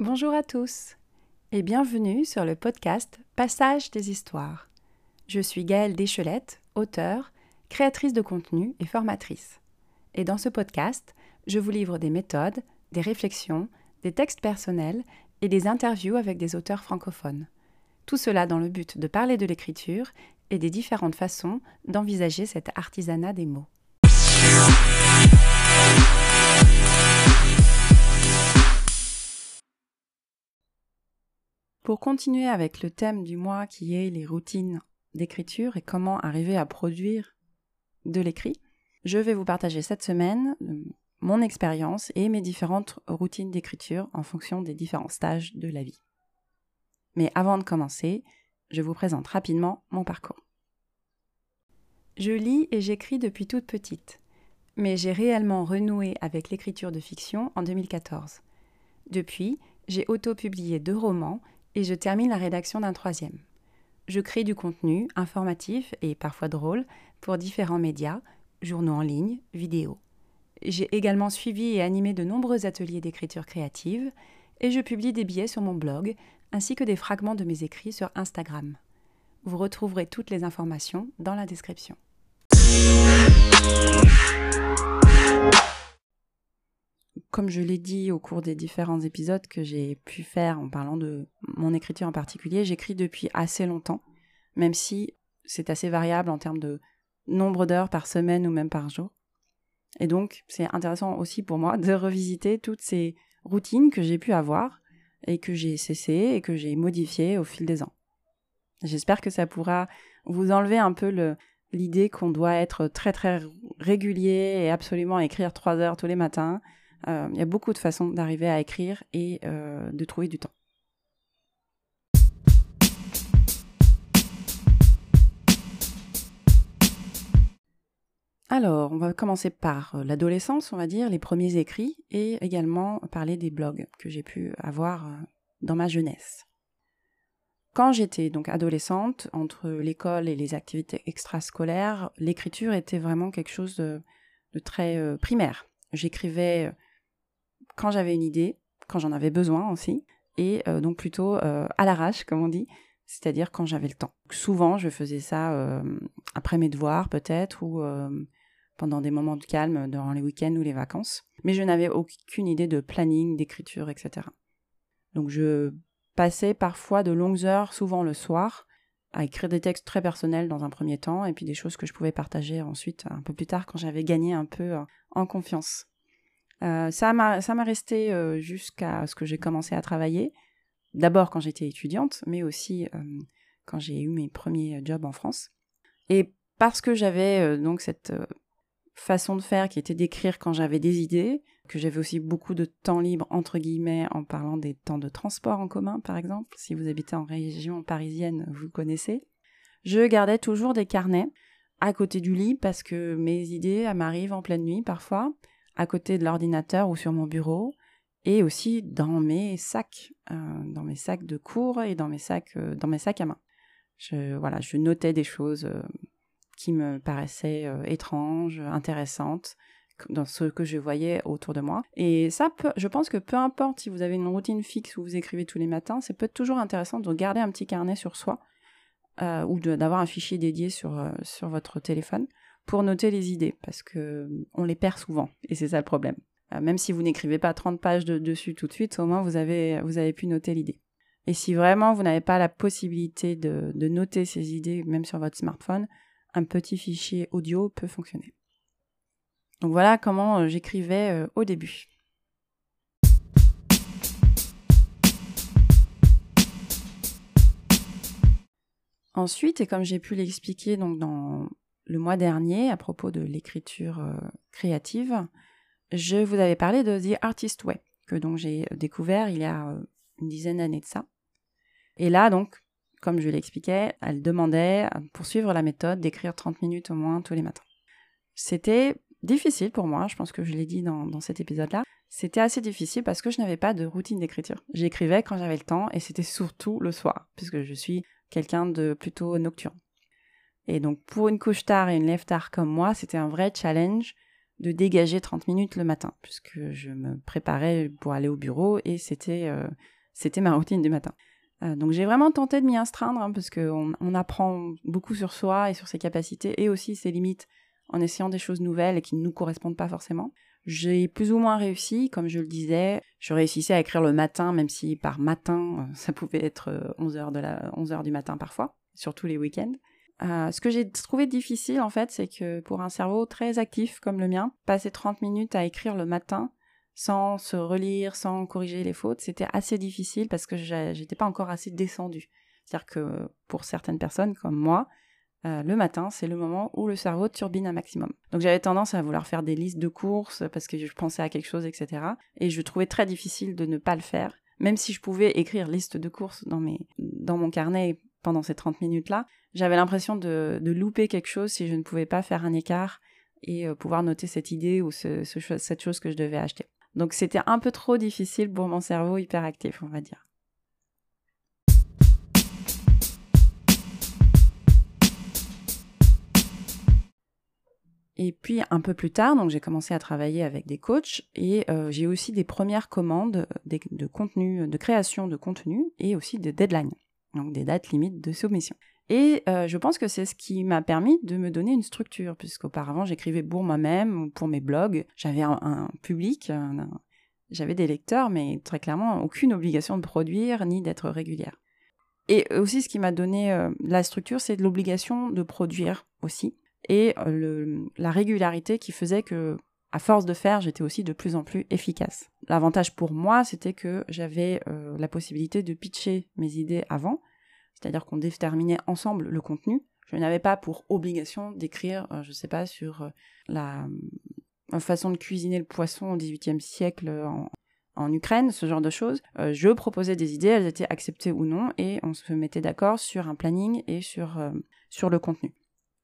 Bonjour à tous et bienvenue sur le podcast Passage des histoires. Je suis Gaëlle Deschelette, auteure, créatrice de contenu et formatrice. Et dans ce podcast, je vous livre des méthodes, des réflexions, des textes personnels et des interviews avec des auteurs francophones. Tout cela dans le but de parler de l'écriture et des différentes façons d'envisager cet artisanat des mots. Pour continuer avec le thème du mois qui est les routines d'écriture et comment arriver à produire de l'écrit, je vais vous partager cette semaine euh, mon expérience et mes différentes routines d'écriture en fonction des différents stages de la vie. Mais avant de commencer, je vous présente rapidement mon parcours. Je lis et j'écris depuis toute petite, mais j'ai réellement renoué avec l'écriture de fiction en 2014. Depuis, j'ai auto-publié deux romans et je termine la rédaction d'un troisième. Je crée du contenu informatif et parfois drôle pour différents médias, journaux en ligne, vidéos. J'ai également suivi et animé de nombreux ateliers d'écriture créative et je publie des billets sur mon blog ainsi que des fragments de mes écrits sur Instagram. Vous retrouverez toutes les informations dans la description. Comme je l'ai dit au cours des différents épisodes que j'ai pu faire en parlant de mon écriture en particulier, j'écris depuis assez longtemps, même si c'est assez variable en termes de nombre d'heures par semaine ou même par jour. Et donc, c'est intéressant aussi pour moi de revisiter toutes ces routines que j'ai pu avoir et que j'ai cessées et que j'ai modifiées au fil des ans. J'espère que ça pourra vous enlever un peu l'idée qu'on doit être très très régulier et absolument écrire trois heures tous les matins. Euh, il y a beaucoup de façons d'arriver à écrire et euh, de trouver du temps. Alors, on va commencer par euh, l'adolescence, on va dire, les premiers écrits, et également parler des blogs que j'ai pu avoir euh, dans ma jeunesse. Quand j'étais donc adolescente, entre l'école et les activités extrascolaires, l'écriture était vraiment quelque chose de, très euh, primaire. J'écrivais quand j'avais une idée, quand j'en avais besoin aussi, et donc plutôt à l'arrache, comme on dit, c'est-à-dire quand j'avais le temps. Souvent, je faisais ça après mes devoirs peut-être, ou pendant des moments de calme durant les week-ends ou les vacances. Mais je n'avais aucune idée de planning, d'écriture, etc. Donc je passais parfois de longues heures, souvent le soir, à écrire des textes très personnels dans un premier temps, et puis des choses que je pouvais partager ensuite un peu plus tard quand j'avais gagné un peu euh, en confiance. Euh, ça m'a resté euh, jusqu'à ce que j'ai commencé à travailler. D'abord quand j'étais étudiante, mais aussi quand j'ai eu mes premiers jobs en France. Et parce que j'avais donc cette façon de faire qui était d'écrire quand j'avais des idées, que j'avais aussi beaucoup de temps libre, entre guillemets, en parlant des temps de transport en commun, par exemple. Si vous habitez en région parisienne, vous connaissez. Je gardais toujours des carnets à côté du lit parce que mes idées m'arrivent en pleine nuit parfois, à côté de l'ordinateur ou sur mon bureau, et aussi dans mes sacs, euh, dans mes sacs de cours et dans mes sacs, euh, dans mes sacs à main. Je, voilà, je notais des choses euh, qui me paraissaient euh, étranges, intéressantes dans ce que je voyais autour de moi. Et ça, je pense que peu importe si vous avez une routine fixe où vous écrivez tous les matins, c'est peut-être toujours intéressant de garder un petit carnet sur soi euh, ou d'avoir un fichier dédié sur, euh, sur votre téléphone pour noter les idées, parce que on les perd souvent, et c'est ça le problème. même si vous n'écrivez pas 30 pages de, dessus tout de suite, au moins vous avez, vous avez pu noter l'idée. Et si vraiment vous n'avez pas la possibilité de noter ces idées, même sur votre smartphone, un petit fichier audio peut fonctionner. Donc voilà comment euh, j'écrivais euh, au début. Ensuite, et comme j'ai pu l'expliquer donc dans le mois dernier à propos de l'écriture euh, créative, je vous avais parlé de The Artist Way, que donc j'ai découvert il y a une dizaine d'années de ça. Et là, donc, comme je l'expliquais, elle demandait, pour suivre la méthode, d'écrire 30 minutes au moins tous les matins. C'était difficile pour moi, je pense que je l'ai dit dans, cet épisode-là. C'était assez difficile parce que je n'avais pas de routine d'écriture. J'écrivais quand j'avais le temps et c'était surtout le soir, puisque je suis quelqu'un de plutôt nocturne. Et donc, pour une couche tard et une lève tard comme moi, c'était un vrai challenge de dégager 30 minutes le matin, puisque je me préparais pour aller au bureau et c'était euh, c'était ma routine du matin. Euh, donc j'ai vraiment tenté de m'y astreindre, hein, parce qu'on on apprend beaucoup sur soi et sur ses capacités et aussi ses limites en essayant des choses nouvelles et qui ne nous correspondent pas forcément. J'ai plus ou moins réussi, comme je le disais. Je réussissais à écrire le matin, même si par matin, euh, ça pouvait être 11h, de la, 11h du matin parfois, surtout les week-ends. Euh, ce que j'ai trouvé difficile, en fait, c'est que pour un cerveau très actif comme le mien, passer 30 minutes à écrire le matin sans se relire, sans corriger les fautes, c'était assez difficile parce que j'étais pas encore assez descendu. C'est-à-dire que pour certaines personnes comme moi, euh, le matin, c'est le moment où le cerveau turbine un maximum. Donc j'avais tendance à vouloir faire des listes de courses parce que je pensais à quelque chose, etc. Et je trouvais très difficile de ne pas le faire. Même si je pouvais écrire liste de courses dans, mes, dans mon carnet pendant ces 30 minutes-là, j'avais l'impression de, de, louper quelque chose si je ne pouvais pas faire un écart et euh, pouvoir noter cette idée ou ce, cette chose que je devais acheter. Donc c'était un peu trop difficile pour mon cerveau hyperactif, on va dire. Et puis un peu plus tard, donc j'ai commencé à travailler avec des coachs et euh, j'ai aussi des premières commandes de contenu, de création de contenu et aussi de deadlines donc des dates limites de soumission. Et euh, je pense que c'est ce qui m'a permis de me donner une structure, puisqu'auparavant j'écrivais pour moi-même ou pour mes blogs, j'avais un, public, j'avais des lecteurs, mais très clairement aucune obligation de produire ni d'être régulière. Et aussi ce qui m'a donné euh, la structure, c'est l'obligation de produire aussi, et euh, la régularité qui faisait que à force de faire, j'étais aussi de plus en plus efficace. L'avantage pour moi, c'était que j'avais la possibilité de pitcher mes idées avant, c'est-à-dire qu'on déterminait ensemble le contenu. Je n'avais pas pour obligation d'écrire, euh, je ne sais pas, sur euh, la façon de cuisiner le poisson au XVIIIe siècle en, en, Ukraine, ce genre de choses. je proposais des idées, elles étaient acceptées ou non, et on se mettait d'accord sur un planning et sur, sur le contenu.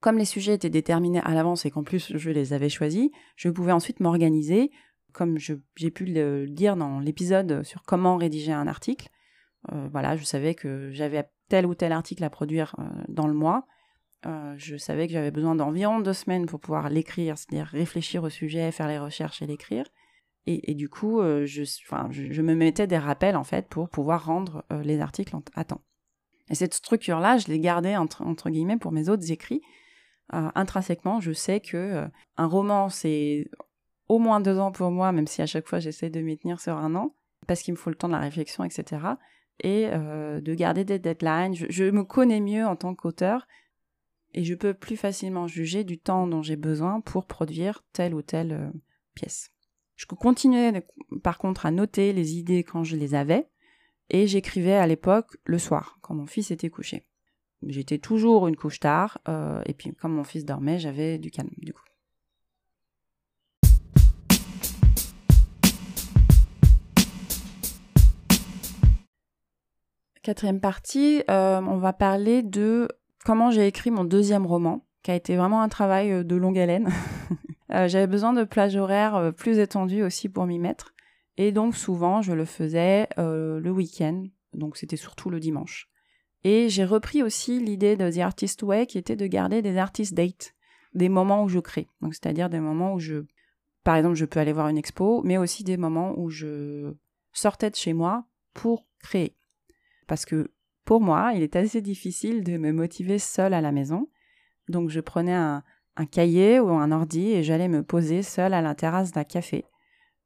Comme les sujets étaient déterminés à l'avance et qu'en plus je les avais choisis, je pouvais ensuite m'organiser, comme j'ai pu le dire dans l'épisode sur comment rédiger un article. Euh, voilà, je savais que j'avais tel ou tel article à produire euh, dans le mois. Euh, je savais que j'avais besoin d'environ deux semaines pour pouvoir l'écrire, c'est-à-dire réfléchir au sujet, faire les recherches et l'écrire. Et, du coup, je, je, me mettais des rappels en fait pour pouvoir rendre les articles à temps. Et cette structure-là, je l'ai gardée entre, entre guillemets pour mes autres écrits, intrinsèquement, je sais que un roman, c'est au moins deux ans pour moi, même si à chaque fois j'essaie de m'y tenir sur un an, parce qu'il me faut le temps de la réflexion, etc. Et euh, de garder des deadlines. Je, me connais mieux en tant qu'auteur et je peux plus facilement juger du temps dont j'ai besoin pour produire telle ou telle pièce. Je continuais par contre à noter les idées quand je les avais et j'écrivais à l'époque le soir, quand mon fils était couché. J'étais toujours une couche tard, euh, et puis comme mon fils dormait, j'avais du calme du coup. Quatrième partie, euh, on va parler de comment j'ai écrit mon deuxième roman, qui a été vraiment un travail euh, de longue haleine. J'avais besoin de plages horaires plus étendues aussi pour m'y mettre, et donc souvent je le faisais le week-end, donc c'était surtout le dimanche. Et j'ai repris aussi l'idée de The Artist Way qui était de garder des artist dates, des moments où je crée. C'est-à-dire des moments où je, par exemple, je peux aller voir une expo, mais aussi des moments où je sortais de chez moi pour créer. Parce que pour moi, il est assez difficile de me motiver seule à la maison. Donc je prenais un, cahier ou un ordi et j'allais me poser seule à la terrasse d'un café.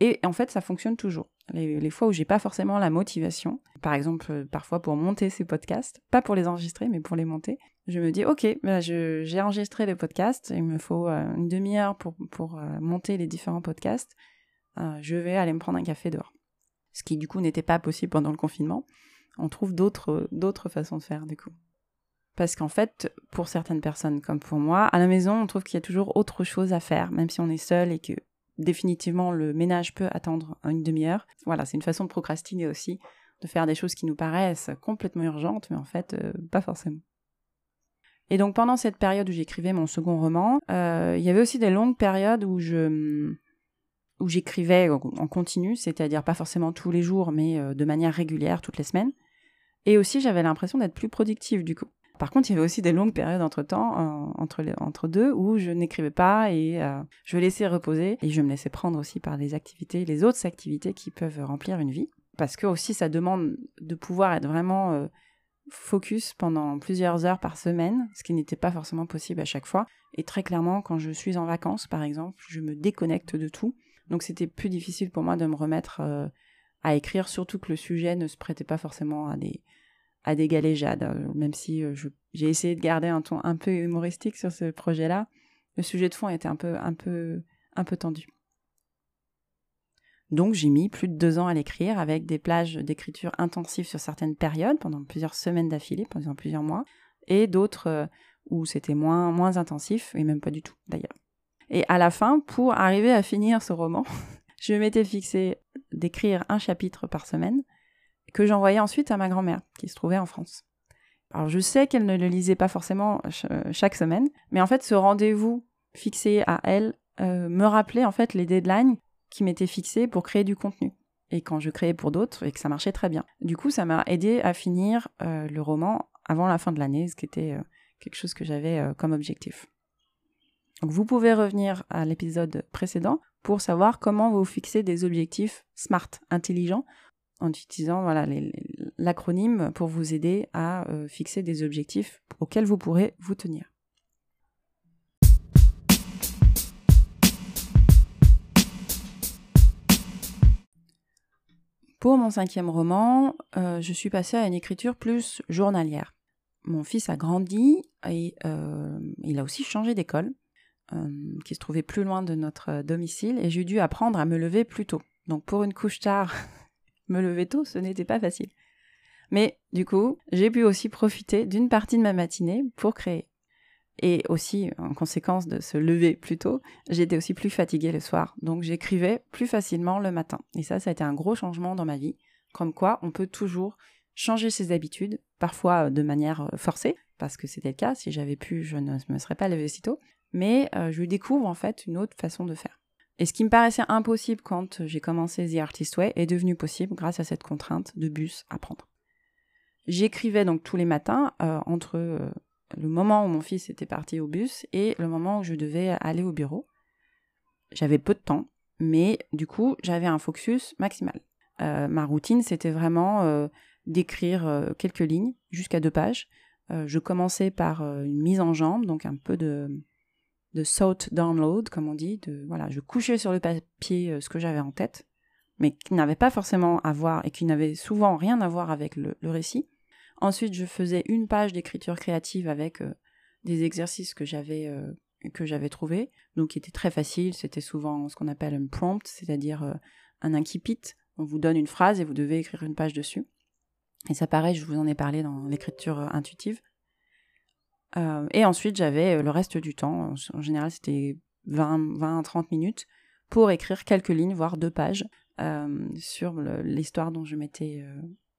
Et en fait, ça fonctionne toujours les, fois où j'ai pas forcément la motivation, par exemple euh, parfois pour monter ces podcasts, pas pour les enregistrer mais pour les monter, je me dis ok, bah, j'ai enregistré les podcasts, il me faut euh, une demi-heure pour, pour euh, monter les différents podcasts, je vais aller me prendre un café dehors. Ce qui du coup n'était pas possible pendant le confinement. On trouve d'autres façons de faire du coup. Parce qu'en fait, pour certaines personnes comme pour moi, à la maison, on trouve qu'il y a toujours autre chose à faire, même si on est seul et que définitivement le ménage peut attendre une demi-heure. Voilà, c'est une façon de procrastiner aussi, de faire des choses qui nous paraissent complètement urgentes, mais en fait, euh, pas forcément. Et donc pendant cette période où j'écrivais mon second roman, euh, il y avait aussi des longues périodes où où j'écrivais en continu, c'est-à-dire pas forcément tous les jours, mais euh, de manière régulière toutes les semaines. Et aussi j'avais l'impression d'être plus productive du coup par contre, il y avait aussi des longues périodes entre temps, entre, deux, où je n'écrivais pas et je laissais reposer et je me laissais prendre aussi par les activités, les autres activités qui peuvent remplir une vie. Parce que aussi, ça demande de pouvoir être vraiment focus pendant plusieurs heures par semaine, ce qui n'était pas forcément possible à chaque fois. Et très clairement, quand je suis en vacances, par exemple, je me déconnecte de tout. Donc c'était plus difficile pour moi de me remettre euh, à écrire, surtout que le sujet ne se prêtait pas forcément à des, à des galéjades. Euh, même si euh, j'ai essayé de garder un ton un peu humoristique sur ce projet-là, le sujet de fond était un peu, un peu, un peu tendu. Donc j'ai mis plus de deux ans à l'écrire avec des plages d'écriture intensives sur certaines périodes, pendant plusieurs semaines d'affilée, pendant plusieurs mois, et d'autres euh, où c'était moins, moins intensif, et même pas du tout d'ailleurs. Et à la fin, pour arriver à finir ce roman, je m'étais fixé d'écrire un chapitre par semaine, que j'envoyais ensuite à ma grand-mère, qui se trouvait en France. Alors je sais qu'elle ne le lisait pas forcément chaque semaine, mais en fait ce rendez-vous fixé à elle euh, me rappelait en fait les deadlines qui m'était fixé pour créer du contenu. Et quand je créais pour d'autres, et que ça marchait très bien. Du coup, ça m'a aidé à finir euh, le roman avant la fin de l'année, ce qui était euh, quelque chose que j'avais euh, comme objectif. Vous pouvez revenir à l'épisode précédent pour savoir comment vous fixer des objectifs SMART, intelligents, en utilisant l'acronyme pour vous aider à fixer des objectifs auxquels vous pourrez vous tenir. Pour mon cinquième roman, euh, je suis passée à une écriture plus journalière. Mon fils a grandi et euh, il a aussi changé d'école, euh, qui se trouvait plus loin de notre domicile, et j'ai dû apprendre à me lever plus tôt. Donc pour une couche tard, me lever tôt, ce n'était pas facile. Mais du coup, j'ai pu aussi profiter d'une partie de ma matinée pour créer. Et aussi, en conséquence de se lever plus tôt, j'étais aussi plus fatiguée le soir. Donc j'écrivais plus facilement le matin. Et ça, ça a été un gros changement dans ma vie. Comme quoi, on peut toujours changer ses habitudes, parfois euh, de manière euh, forcée, parce que c'était le cas. Si j'avais pu, je ne me serais pas levée si tôt. Mais euh, je découvre en fait une autre façon de faire. Et ce qui me paraissait impossible quand j'ai commencé The Artist Way est devenu possible grâce à cette contrainte de bus à prendre. J'écrivais donc tous les matins entre le moment où mon fils était parti au bus et le moment où je devais aller au bureau. J'avais peu de temps, mais du coup, j'avais un focus maximal. Euh, ma routine, c'était vraiment euh, d'écrire euh, quelques lignes jusqu'à deux pages. je commençais par une mise en jambe, donc un peu de, de salt download, comme on dit. De, voilà, je couchais sur le papier ce que j'avais en tête, mais qui n'avait pas forcément à voir et qui n'avait souvent rien à voir avec le récit. Ensuite, je faisais une page d'écriture créative avec euh, des exercices que j'avais euh, que j'avais trouvés, donc qui étaient très faciles. C'était souvent ce qu'on appelle un prompt, c'est-à-dire euh, un incipit. On vous donne une phrase et vous devez écrire une page dessus. Et ça, pareil, je vous en ai parlé dans l'écriture intuitive. Et ensuite, j'avais le reste du temps. En général, c'était 20, 20 30 minutes pour écrire quelques lignes, voire deux pages, sur l'histoire dont je m'étais,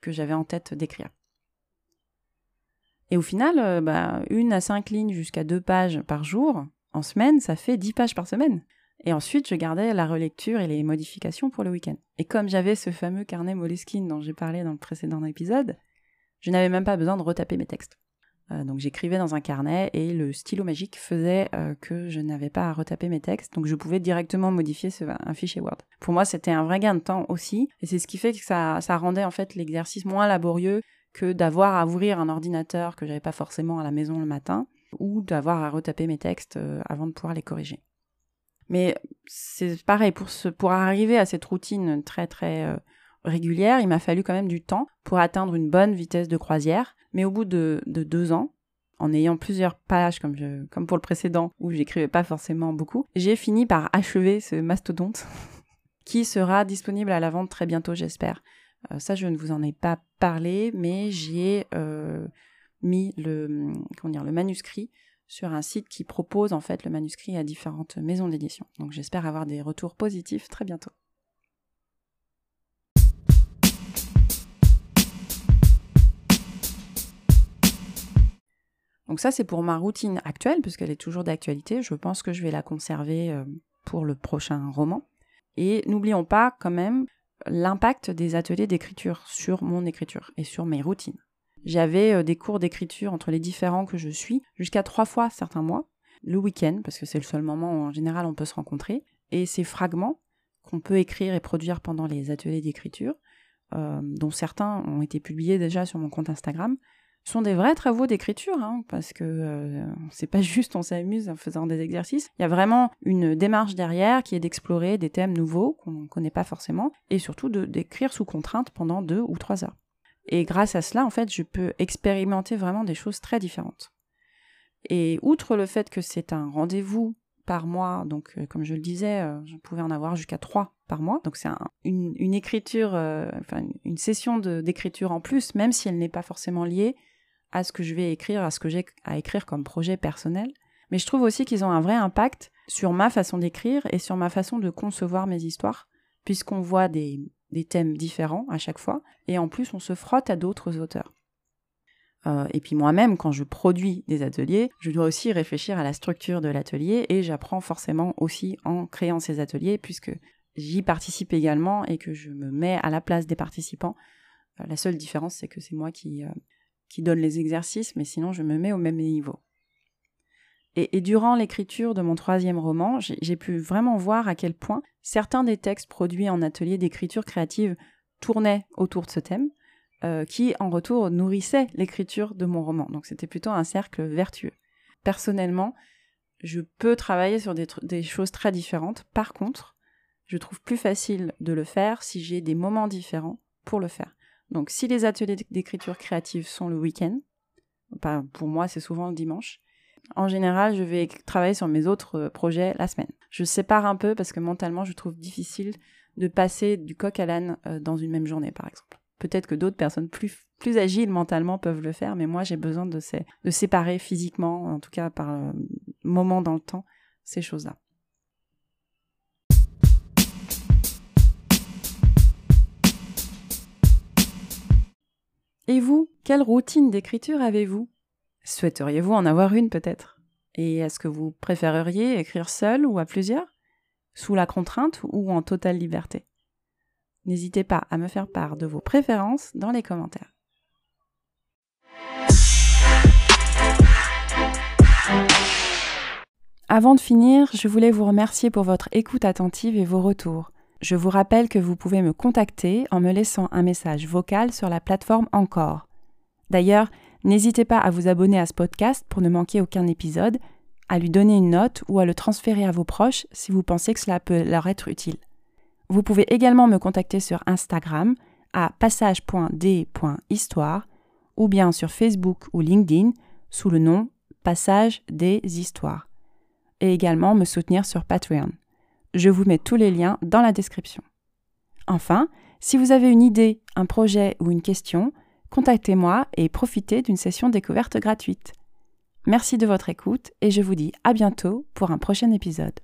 que j'avais en tête d'écrire. Et au final, euh, bah, une à cinq lignes jusqu'à deux pages par jour, en semaine, ça fait dix pages par semaine. Et ensuite, je gardais la relecture et les modifications pour le week-end. Et comme j'avais ce fameux carnet Moleskine dont j'ai parlé dans le précédent épisode, je n'avais même pas besoin de retaper mes textes. Euh, donc j'écrivais dans un carnet et le stylo magique faisait euh, que je n'avais pas à retaper mes textes, donc je pouvais directement modifier un fichier Word. Pour moi, c'était un vrai gain de temps aussi, et c'est ce qui fait que ça, rendait en fait l'exercice moins laborieux que d'avoir à ouvrir un ordinateur que j'avais pas forcément à la maison le matin ou d'avoir à retaper mes textes euh, avant de pouvoir les corriger. Mais c'est pareil, pour, arriver à cette routine très très régulière, il m'a fallu quand même du temps pour atteindre une bonne vitesse de croisière. Mais au bout de, deux ans, en ayant plusieurs pages comme, pour le précédent où j'écrivais pas forcément beaucoup, j'ai fini par achever ce mastodonte qui sera disponible à la vente très bientôt, j'espère. Euh, ça, je ne vous en ai pas parlé, mais j'ai euh, mis le, le manuscrit sur un site qui propose en fait le manuscrit à différentes maisons d'édition. Donc j'espère avoir des retours positifs très bientôt. Donc ça c'est pour ma routine actuelle puisqu'elle est toujours d'actualité. Je pense que je vais la conserver euh, pour le prochain roman. Et n'oublions pas quand même l'impact des ateliers d'écriture sur mon écriture et sur mes routines. J'avais euh, des cours d'écriture entre les différents que je suis, jusqu'à trois fois certains mois, le week-end, parce que c'est le seul moment où en général on peut se rencontrer, et ces fragments qu'on peut écrire et produire pendant les ateliers d'écriture, euh, dont certains ont été publiés déjà sur mon compte Instagram, sont des vrais travaux d'écriture, hein, parce que euh, c'est pas juste on s'amuse en faisant des exercices. Il y a vraiment une démarche derrière qui est d'explorer des thèmes nouveaux qu'on ne connaît pas forcément, et surtout d'écrire sous contrainte pendant deux ou trois heures. Et grâce à cela, en fait, je peux expérimenter vraiment des choses très différentes. Et outre le fait que c'est un rendez-vous par mois, donc euh, comme je le disais, euh, je pouvais en avoir jusqu'à trois par mois. Donc c'est une, écriture, enfin une session d'écriture en plus, même si elle n'est pas forcément liée à ce que je vais écrire, à ce que j'ai à écrire comme projet personnel. Mais je trouve aussi qu'ils ont un vrai impact sur ma façon d'écrire et sur ma façon de concevoir mes histoires, puisqu'on voit des, des, thèmes différents à chaque fois, et en plus on se frotte à d'autres auteurs. Euh, et puis moi-même, quand je produis des ateliers, je dois aussi réfléchir à la structure de l'atelier, et j'apprends forcément aussi en créant ces ateliers, puisque j'y participe également et que je me mets à la place des participants. Euh, la seule différence, c'est que c'est moi qui, euh, qui donne les exercices, mais sinon je me mets au même niveau. Et, durant l'écriture de mon troisième roman, j'ai pu vraiment voir à quel point certains des textes produits en atelier d'écriture créative tournaient autour de ce thème, euh, qui en retour nourrissait l'écriture de mon roman. Donc c'était plutôt un cercle vertueux. Personnellement, je peux travailler sur des, des choses très différentes. Par contre, je trouve plus facile de le faire si j'ai des moments différents pour le faire. Donc si les ateliers d'écriture créative sont le week-end, pour moi c'est souvent le dimanche, en général je vais travailler sur mes autres euh, projets la semaine. Je sépare un peu parce que mentalement je trouve difficile de passer du coq à l'âne euh, dans une même journée par exemple. Peut-être que d'autres personnes plus, agiles mentalement peuvent le faire, mais moi j'ai besoin de, de séparer physiquement, en tout cas par euh, moment dans le temps, ces choses-là. Et vous, quelle routine d'écriture avez-vous? Souhaiteriez-vous en avoir une peut-être? Et est-ce que vous préféreriez écrire seul ou à plusieurs? Sous la contrainte ou en totale liberté? N'hésitez pas à me faire part de vos préférences dans les commentaires. Avant de finir, je voulais vous remercier pour votre écoute attentive et vos retours. Je vous rappelle que vous pouvez me contacter en me laissant un message vocal sur la plateforme Encore. D'ailleurs, n'hésitez pas à vous abonner à ce podcast pour ne manquer aucun épisode, à lui donner une note ou à le transférer à vos proches si vous pensez que cela peut leur être utile. Vous pouvez également me contacter sur Instagram à passage.d.histoire ou bien sur Facebook ou LinkedIn sous le nom Passage des Histoires et également me soutenir sur Patreon. Je vous mets tous les liens dans la description. Enfin, si vous avez une idée, un projet ou une question, contactez-moi et profitez d'une session découverte gratuite. Merci de votre écoute et je vous dis à bientôt pour un prochain épisode.